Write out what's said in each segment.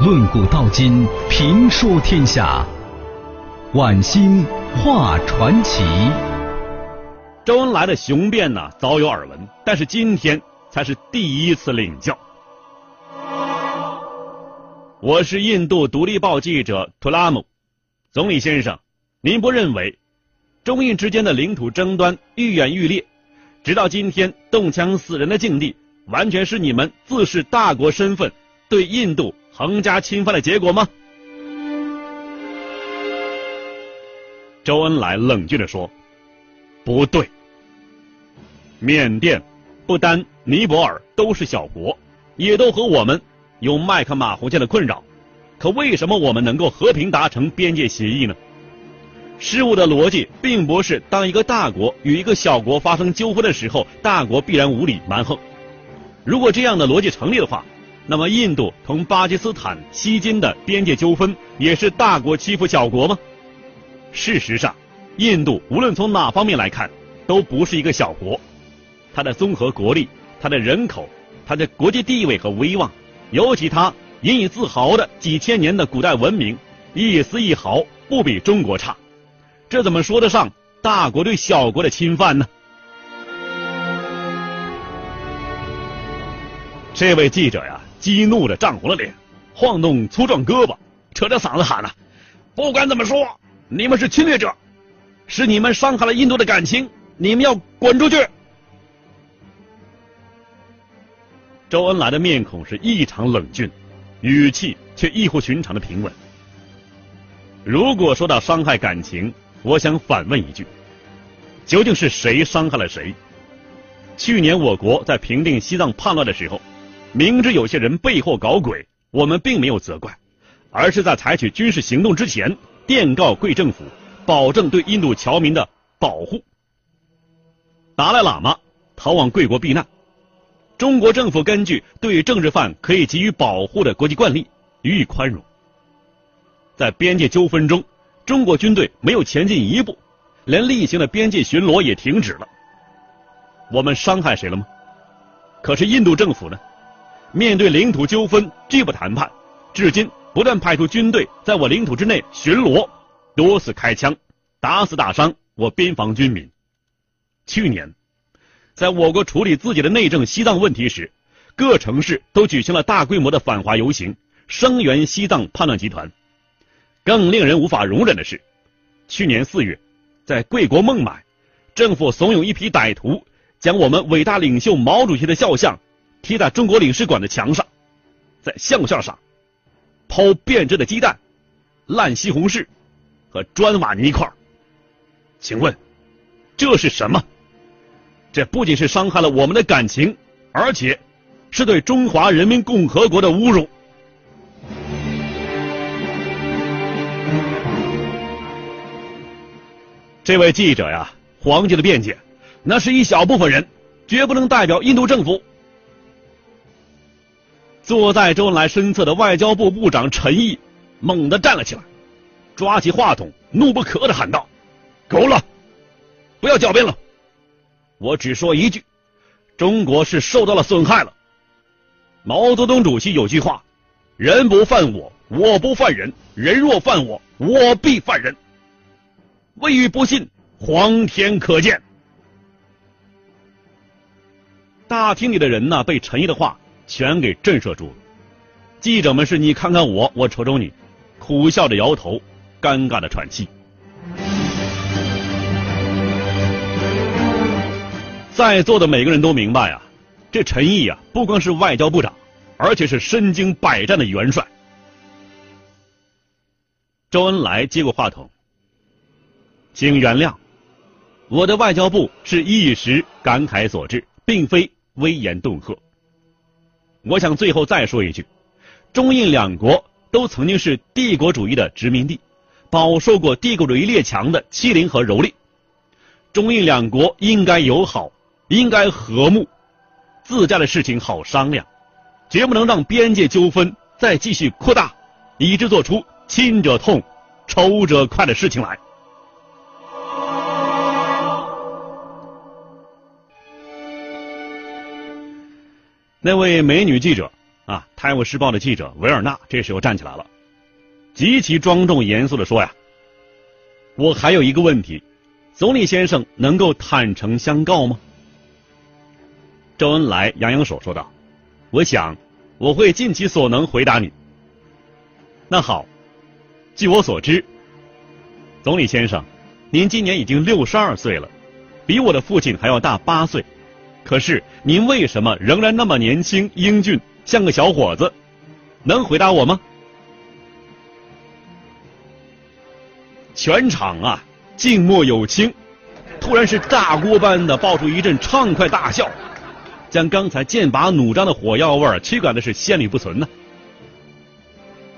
论古道今，评说天下。晚星画传奇。周恩来的雄辩呢，早有耳闻，但是今天才是第一次领教。我是印度独立报记者图拉姆，总理先生，您不认为中印之间的领土争端愈演愈烈，直到今天动枪死人的境地，完全是你们自恃大国身份对印度横加侵犯的结果吗？周恩来冷峻地说：“不对。”缅甸、不丹、尼泊尔都是小国，也都和我们有麦克马洪线的困扰。可为什么我们能够和平达成边界协议呢？事物的逻辑并不是当一个大国与一个小国发生纠纷的时候，大国必然无理蛮横。如果这样的逻辑成立的话，那么印度同巴基斯坦、西金的边界纠纷也是大国欺负小国吗？事实上，印度无论从哪方面来看，都不是一个小国。它的综合国力、它的人口、它的国际地位和威望，尤其它引以自豪的几千年的古代文明，一丝一毫不比中国差。这怎么说得上大国对小国的侵犯呢？这位记者呀，激怒的涨红了脸，晃动粗壮胳膊，扯着嗓子喊了：“不管怎么说，你们是侵略者，是你们伤害了印度的感情，你们要滚出去！”周恩来的面孔是异常冷峻，语气却异乎寻常的平稳。如果说到伤害感情，我想反问一句：究竟是谁伤害了谁？去年我国在平定西藏叛乱的时候，明知有些人背后搞鬼，我们并没有责怪，而是在采取军事行动之前，电告贵政府，保证对印度侨民的保护。达赖喇嘛逃往贵国避难。中国政府根据对政治犯可以给予保护的国际惯例予以宽容。在边界纠纷中，中国军队没有前进一步，连例行的边界巡逻也停止了。我们伤害谁了吗？可是印度政府呢？面对领土纠纷拒不谈判，至今不断派出军队在我领土之内巡逻，多次开枪，打死打伤我边防军民。去年。在我国处理自己的内政西藏问题时，各城市都举行了大规模的反华游行，声援西藏叛乱集团。更令人无法容忍的是，去年四月，在贵国孟买，政府怂恿一批歹徒将我们伟大领袖毛主席的肖像贴在中国领事馆的墙上，在像像上抛变质的鸡蛋、烂西红柿和砖瓦泥块。请问，这是什么？这不仅是伤害了我们的感情，而且是对中华人民共和国的侮辱。这位记者呀，皇帝的辩解，那是一小部分人，绝不能代表印度政府。坐在周恩来身侧的外交部部长陈毅猛地站了起来，抓起话筒，怒不可遏的喊道：“够了，不要狡辩了。”我只说一句，中国是受到了损害了。毛泽东主席有句话：“人不犯我，我不犯人；人若犯我，我必犯人。”未予不信，皇天可见。大厅里的人呢，被陈毅的话全给震慑住了。记者们是你看看我，我瞅瞅你，苦笑着摇头，尴尬的喘气。在座的每个人都明白啊，这陈毅啊，不光是外交部长，而且是身经百战的元帅。周恩来接过话筒，请原谅，我的外交部是一时感慨所致，并非危言恫吓。我想最后再说一句，中印两国都曾经是帝国主义的殖民地，饱受过帝国主义列强的欺凌和蹂躏，中印两国应该友好。应该和睦，自家的事情好商量，绝不能让边界纠纷再继续扩大，以致做出亲者痛、仇者快的事情来。那位美女记者啊，《泰晤士报》的记者维尔纳这时候站起来了，极其庄重严肃的说呀：“我还有一个问题，总理先生能够坦诚相告吗？”周恩来扬扬手说道：“我想我会尽其所能回答你。”那好，据我所知，总理先生，您今年已经六十二岁了，比我的父亲还要大八岁，可是您为什么仍然那么年轻英俊？像个小伙子，能回答我吗？全场啊，静默有轻，突然是炸锅般的爆出一阵畅快大笑，将刚才剑拔弩张的火药味驱赶的是仙里不存呢。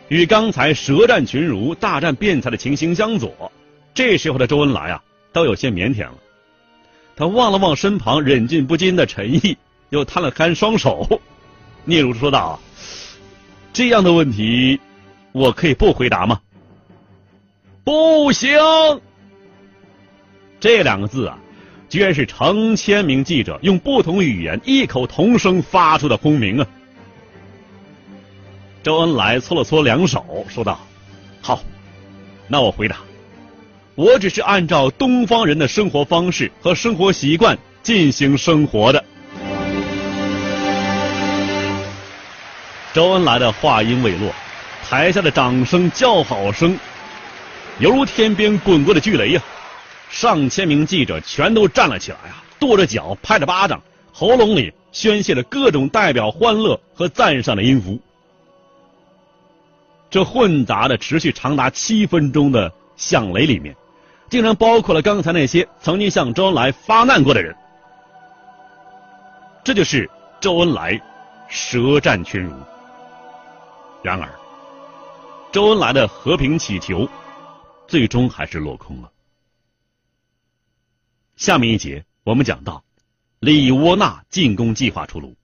与刚才舌战群儒、大战辩才的情形相左，这时候的周恩来啊，都有些腼腆了。他望了望身旁忍俊不禁的陈毅，又摊了摊双手。聂如说道：“这样的问题，我可以不回答吗？”不行。这两个字啊，居然是成千名记者用不同语言异口同声发出的轰鸣啊！周恩来搓了搓两手，说道：“好，那我回答，我只是按照东方人的生活方式和生活习惯进行生活的。”周恩来的话音未落，台下的掌声、叫好声，犹如天边滚过的巨雷呀！上千名记者全都站了起来啊，跺着脚，拍着巴掌，喉咙里宣泄着各种代表欢乐和赞赏的音符。这混杂的、持续长达七分钟的响雷里面，竟然包括了刚才那些曾经向周恩来发难过的人。这就是周恩来舌战群儒。然而，周恩来的和平祈求，最终还是落空了。下面一节，我们讲到李窝那进攻计划出炉。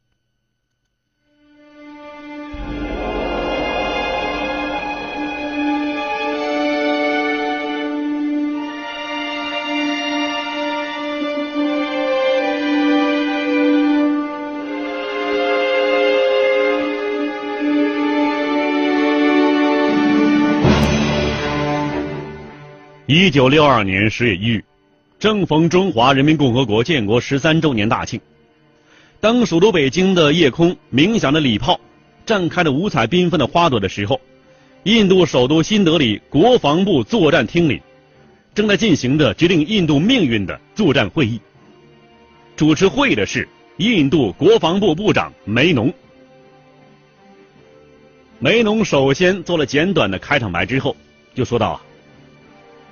一九六二年十月一日，正逢中华人民共和国建国十三周年大庆。当首都北京的夜空鸣响着礼炮，绽开了五彩缤纷的花朵的时候，印度首都新德里国防部作战厅里，正在进行着决定印度命运的作战会议。主持会议的是印度国防部部长梅农。梅农首先做了简短的开场白，之后就说道啊。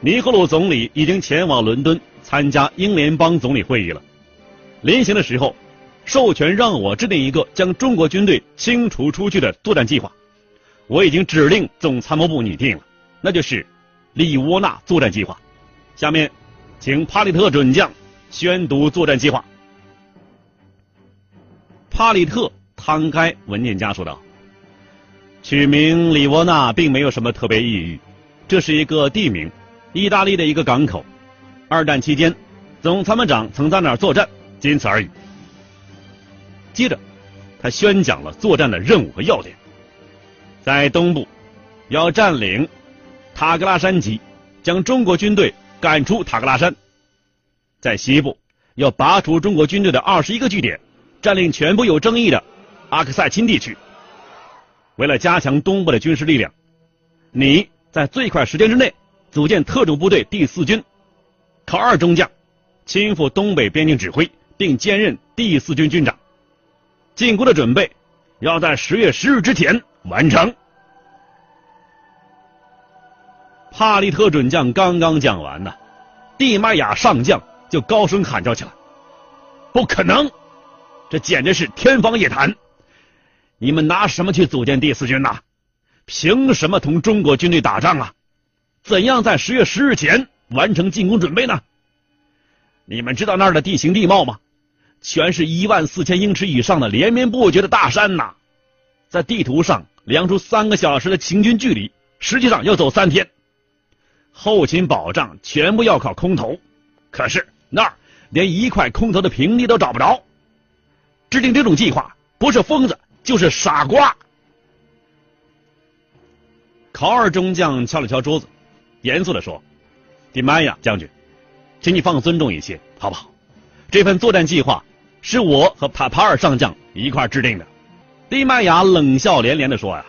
尼赫鲁总理已经前往伦敦参加英联邦总理会议了。临行的时候，授权让我制定一个将中国军队清除出去的作战计划。我已经指令总参谋部拟定了，那就是利窝纳作战计划。下面，请帕里特准将宣读作战计划。帕里特摊开文件夹说道：“取名里窝纳并没有什么特别意义，这是一个地名。”意大利的一个港口，二战期间，总参谋长曾在那儿作战，仅此而已。接着，他宣讲了作战的任务和要点：在东部，要占领塔格拉山脊，将中国军队赶出塔格拉山；在西部，要拔除中国军队的二十一个据点，占领全部有争议的阿克塞钦地区。为了加强东部的军事力量，你在最快时间之内。组建特种部队第四军，考二中将，亲赴东北边境指挥，并兼任第四军军长。进攻的准备要在十月十日之前完成。帕利特准将刚刚讲完呢，蒂麦亚上将就高声喊叫起来：“不可能！这简直是天方夜谭！你们拿什么去组建第四军呐？凭什么同中国军队打仗啊？”怎样在十月十日前完成进攻准备呢？你们知道那儿的地形地貌吗？全是一万四千英尺以上的连绵不绝的大山呐！在地图上量出三个小时的行军距离，实际上要走三天。后勤保障全部要靠空投，可是那儿连一块空投的平地都找不着。制定这种计划，不是疯子就是傻瓜。考尔中将敲了敲桌子，严肃地说：“迪麦亚将军，请你放尊重一些，好不好？这份作战计划是我和帕帕尔上将一块制定的。”迪麦亚冷笑连连地说：“呀，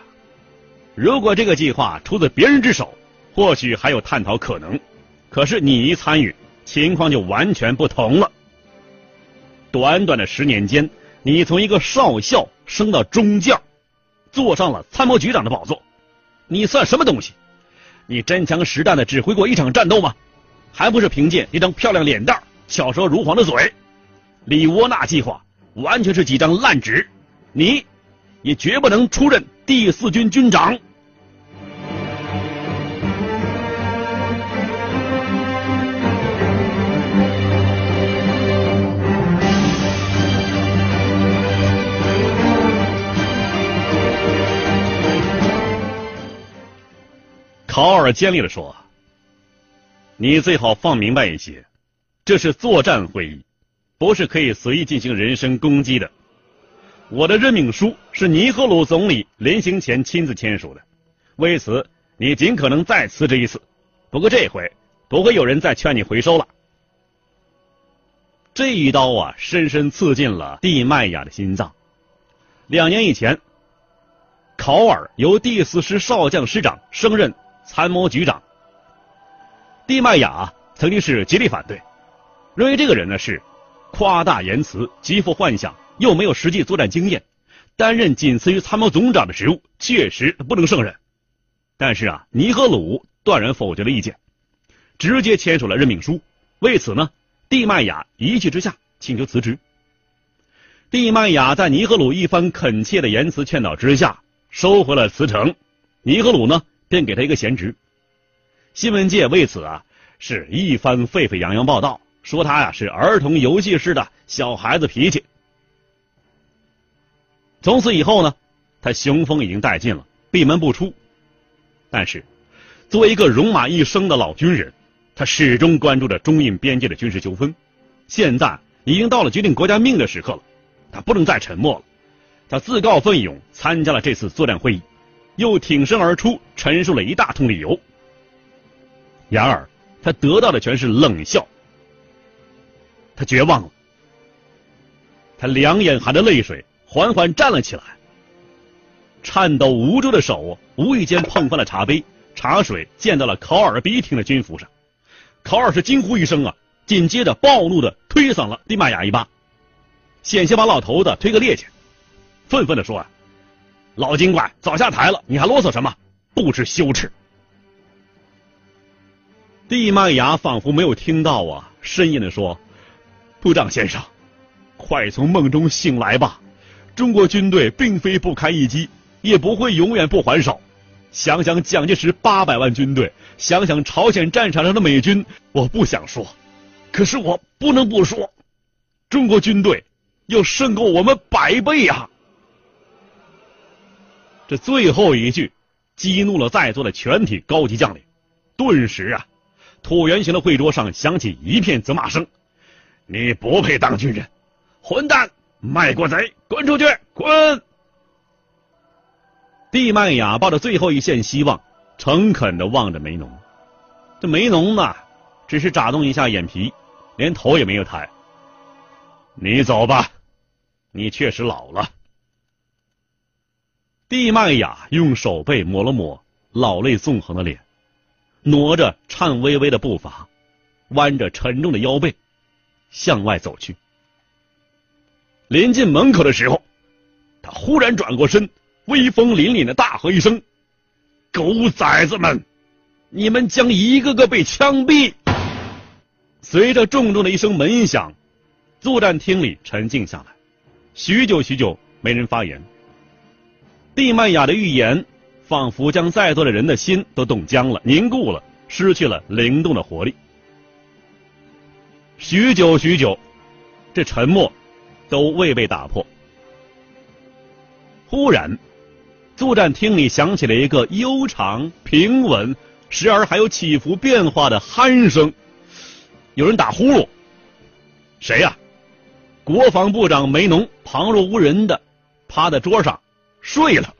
如果这个计划出自别人之手，或许还有探讨可能。可是你一参与，情况就完全不同了。短短的十年间，你从一个少校升到中将，坐上了参谋局长的宝座。”你算什么东西？你真枪实弹的指挥过一场战斗吗？还不是凭借一张漂亮脸蛋、巧舌如簧的嘴？李窝那计划完全是几张烂纸，你也绝不能出任第四军军长。考尔尖利的说：“你最好放明白一些，这是作战会议，不是可以随意进行人身攻击的。我的任命书是尼赫鲁总理临行前亲自签署的，为此你尽可能再辞职一次。不过这回不会有人再劝你回收了。”这一刀啊，深深刺进了蒂麦亚的心脏。两年以前，考尔由第四师少将师长升任。参谋局长蒂麦亚曾经是极力反对，认为这个人呢是夸大言辞、极富幻想，又没有实际作战经验，担任仅次于参谋总长的职务，确实不能胜任。但是啊，尼赫鲁断然否决了意见，直接签署了任命书。为此呢，蒂麦亚一气之下请求辞职。蒂麦亚在尼赫鲁一番恳切的言辞劝导之下，收回了辞呈。尼赫鲁呢？便给他一个闲职，新闻界为此啊是一番沸沸扬扬报道，说他呀是儿童游戏式的小孩子脾气。从此以后呢，他雄风已经殆尽了，闭门不出。但是，作为一个戎马一生的老军人，他始终关注着中印边界的军事纠纷。现在已经到了决定国家命的时刻了，他不能再沉默了。他自告奋勇参加了这次作战会议。又挺身而出，陈述了一大通理由。然而，他得到的全是冷笑。他绝望了，他两眼含着泪水，缓缓站了起来。颤抖无助的手无意间碰翻了茶杯，茶水溅到了考尔笔挺的军服上。考尔是惊呼一声啊，紧接着暴怒的推搡了蒂玛雅一巴，险些把老头子推个趔趄，愤愤的说啊。老精怪，早下台了，你还啰嗦什么？不知羞耻！地麦芽仿佛没有听到啊，呻吟的说：“部长先生，快从梦中醒来吧！中国军队并非不堪一击，也不会永远不还手。想想蒋介石八百万军队，想想朝鲜战场上的美军，我不想说，可是我不能不说，中国军队要胜过我们百倍呀！”这最后一句激怒了在座的全体高级将领，顿时啊，椭圆形的会桌上响起一片责骂声：“你不配当军人，混蛋，卖国贼，滚出去，滚！”蒂麦雅抱着最后一线希望，诚恳的望着梅农。这梅农呢，只是眨动一下眼皮，连头也没有抬。你走吧，你确实老了。蒂麦雅用手背抹了抹老泪纵横的脸，挪着颤巍巍的步伐，弯着沉重的腰背，向外走去。临近门口的时候，他忽然转过身，威风凛凛的大喝一声：“狗崽子们，你们将一个个被枪毙！”随着重重的一声门响，作战厅里沉静下来，许久许久没人发言。蒂曼雅的预言，仿佛将在座的人的心都冻僵了、凝固了，失去了灵动的活力。许久许久，这沉默都未被打破。忽然，作战厅里响起了一个悠长、平稳，时而还有起伏变化的鼾声。有人打呼噜。谁呀？国防部长梅农旁若无人的趴在桌上。睡了。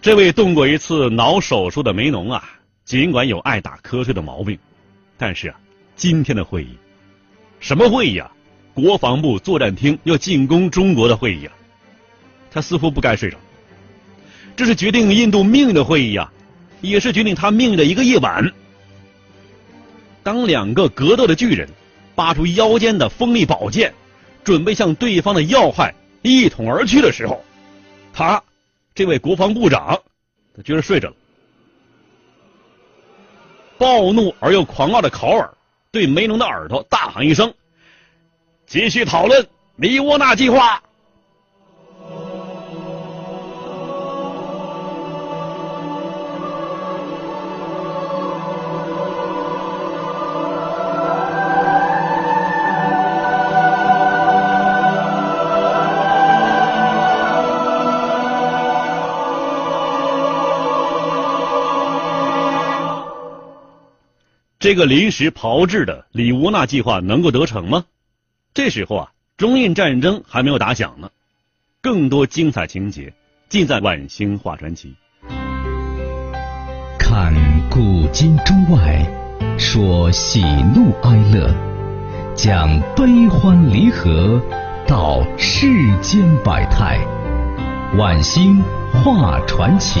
这位动过一次脑手术的梅农啊尽管有爱打瞌睡的毛病但是啊今天的会议什么会议啊？国防部作战厅要进攻中国的会议啊他似乎不该睡着。这是决定印度命运的会议啊也是决定他命运的一个夜晚。当两个格斗的巨人拔出腰间的锋利宝剑，准备向对方的要害一捅而去的时候，他。这位国防部长，他居然睡着了。暴怒而又狂傲的考尔对梅农的耳朵大喊一声：“继续讨论里沃纳计划。”这个临时炮制的里乌纳计划能够得逞吗？这时候啊，中印战争还没有打响呢。更多精彩情节尽在《晚星画传奇》。看古今中外，说喜怒哀乐，讲悲欢离合，道世间百态。《晚星画传奇》。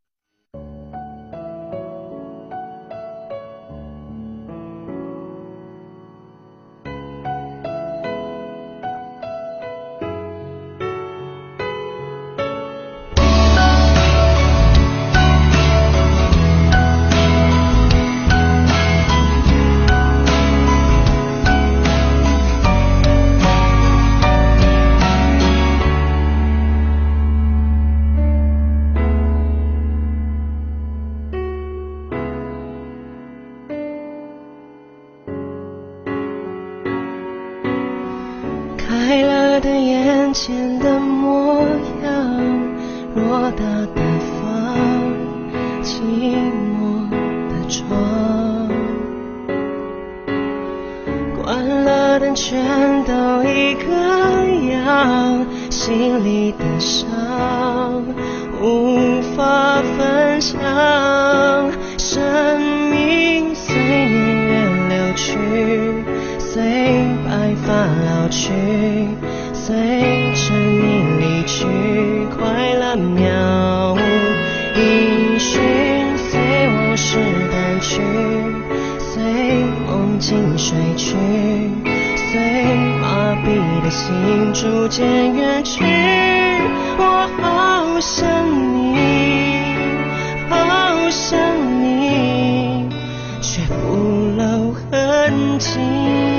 你的伤无法分享生命随年月流去随白发老去随着你离去快乐渺无音讯随往事淡去随梦境睡去随麻痹的心逐渐远去。好想你，好想你，却不露痕迹。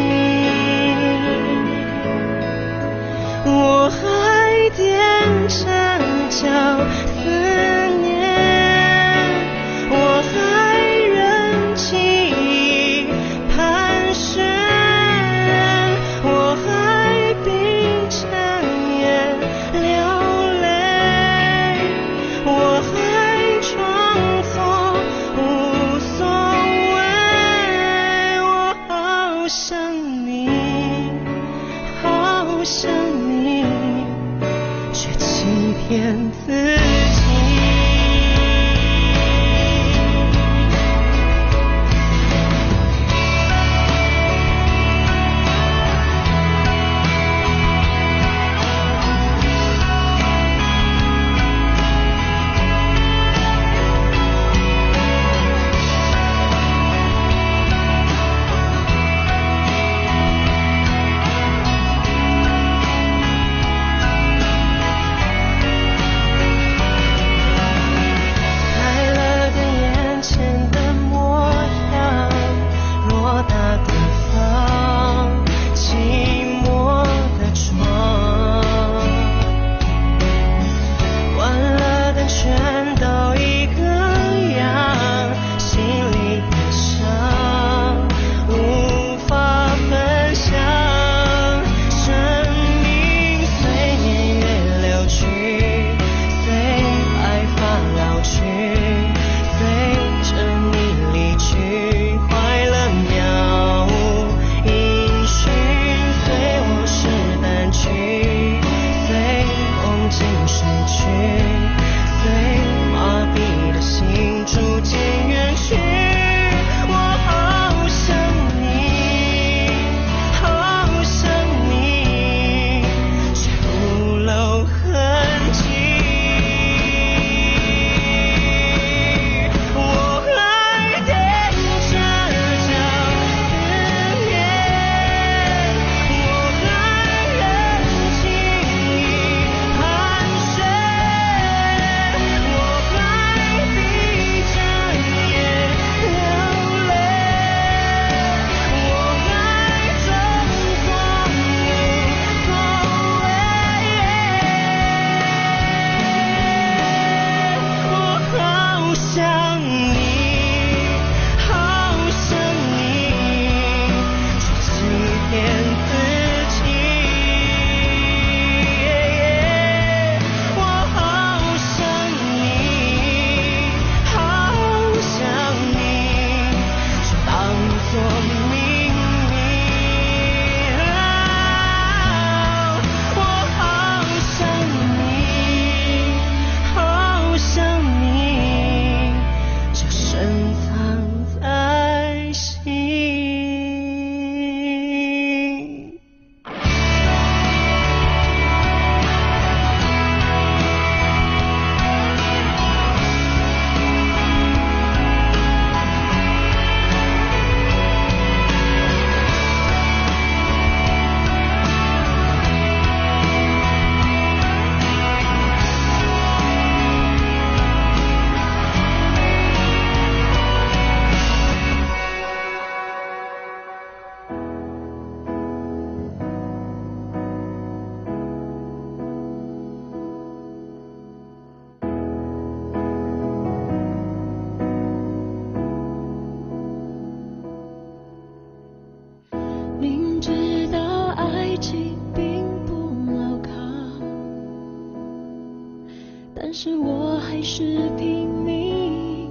是拼命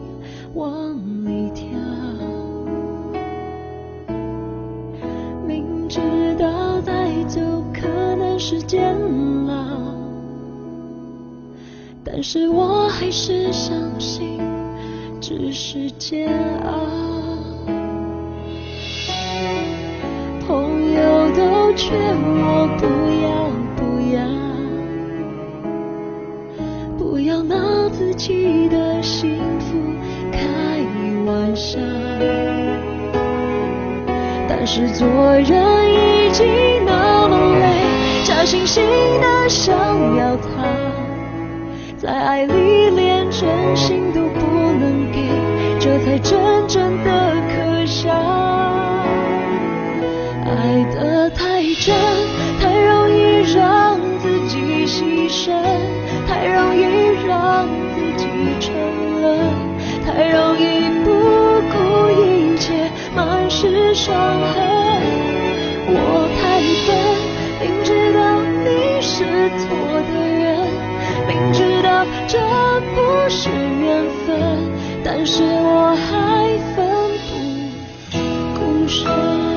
往里跳，明知道再走可能是煎熬，但是我还是相信只是煎熬。朋友都劝我不自己的幸福开玩笑。但是做人已经那么累，假惺惺的想要他，在爱里连真心都不能给，这才真正的可笑。爱得太真，太容易让自己牺牲，太容易让沉沦，太容易不顾一切，满是伤痕。我太笨，明知道你是错的人，明知道这不是缘分，但是我还奋不顾身。